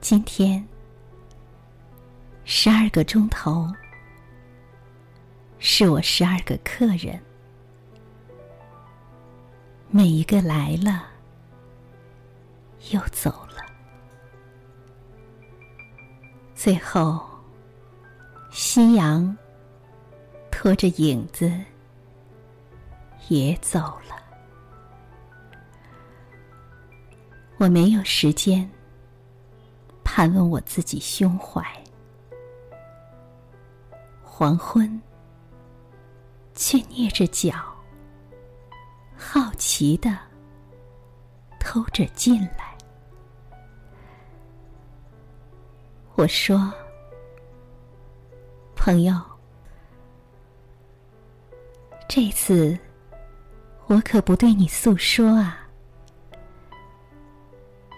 今天，十二个钟头，是我十二个客人，每一个来了，又走了，最后，夕阳拖着影子也走了，我没有时间。盘问我自己胸怀，黄昏，却蹑着脚，好奇的偷着进来。我说：“朋友，这次我可不对你诉说啊，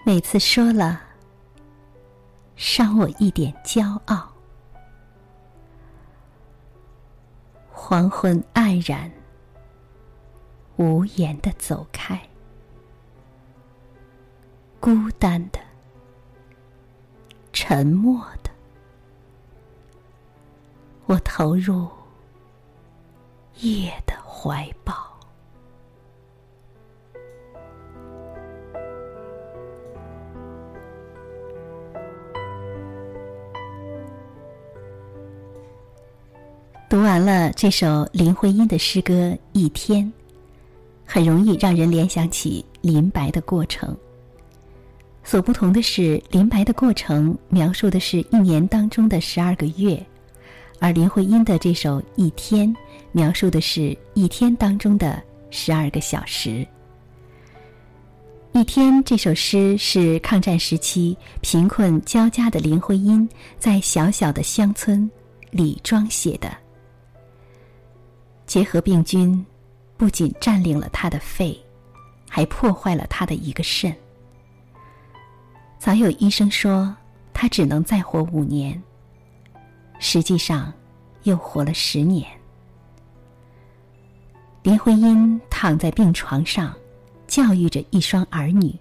每次说了。”伤我一点骄傲。黄昏黯然，无言的走开，孤单的，沉默的，我投入夜的怀抱。读完了这首林徽因的诗歌《一天》，很容易让人联想起林白的过程。所不同的是，林白的过程描述的是一年当中的十二个月，而林徽因的这首《一天》描述的是一天当中的十二个小时。《一天》这首诗是抗战时期贫困交加的林徽因在小小的乡村李庄写的。结核病菌不仅占领了他的肺，还破坏了他的一个肾。早有医生说他只能再活五年，实际上又活了十年。林徽因躺在病床上，教育着一双儿女，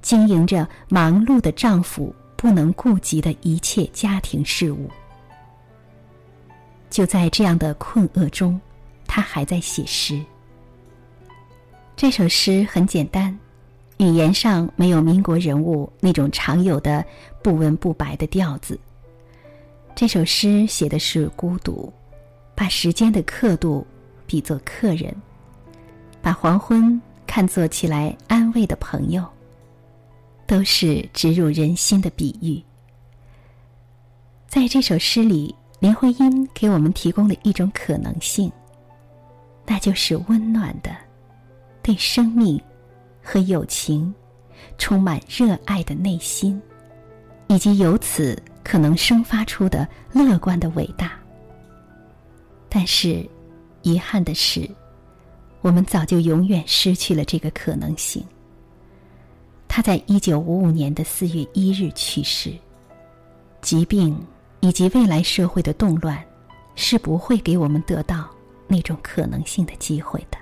经营着忙碌的丈夫不能顾及的一切家庭事务。就在这样的困厄中。他还在写诗。这首诗很简单，语言上没有民国人物那种常有的不温不白的调子。这首诗写的是孤独，把时间的刻度比作客人，把黄昏看作起来安慰的朋友，都是植入人心的比喻。在这首诗里，林徽因给我们提供了一种可能性。那就是温暖的，对生命和友情充满热爱的内心，以及由此可能生发出的乐观的伟大。但是，遗憾的是，我们早就永远失去了这个可能性。他在一九五五年的四月一日去世。疾病以及未来社会的动乱，是不会给我们得到。那种可能性的机会的。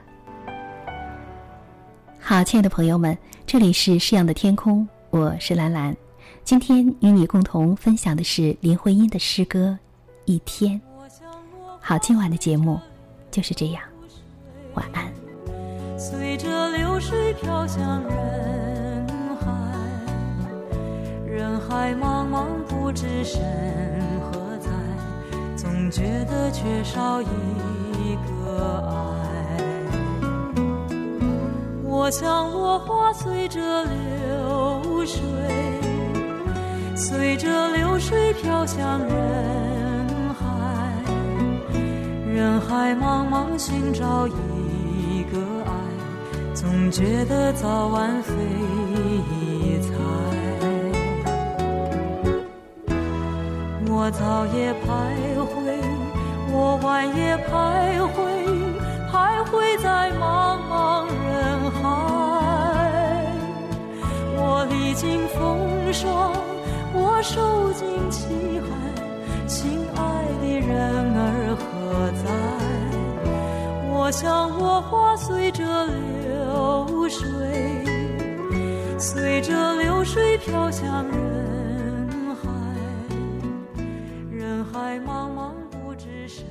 好，亲爱的朋友们，这里是诗样的天空，我是兰兰。今天与你共同分享的是林徽因的诗歌《一天》。好，今晚的节目就是这样，晚安。随着流水飘向人海，人海茫茫不知身何在，总觉得缺少一。一个爱，我像落花随着流水，随着流水飘向人海，人海茫茫寻找一个爱，总觉得早晚非彩。我早也徘徊。我晚也徘徊，经风霜，我受尽凄寒，亲爱的人儿何在？我想我花随着流水，随着流水飘向人海，人海茫茫不知身。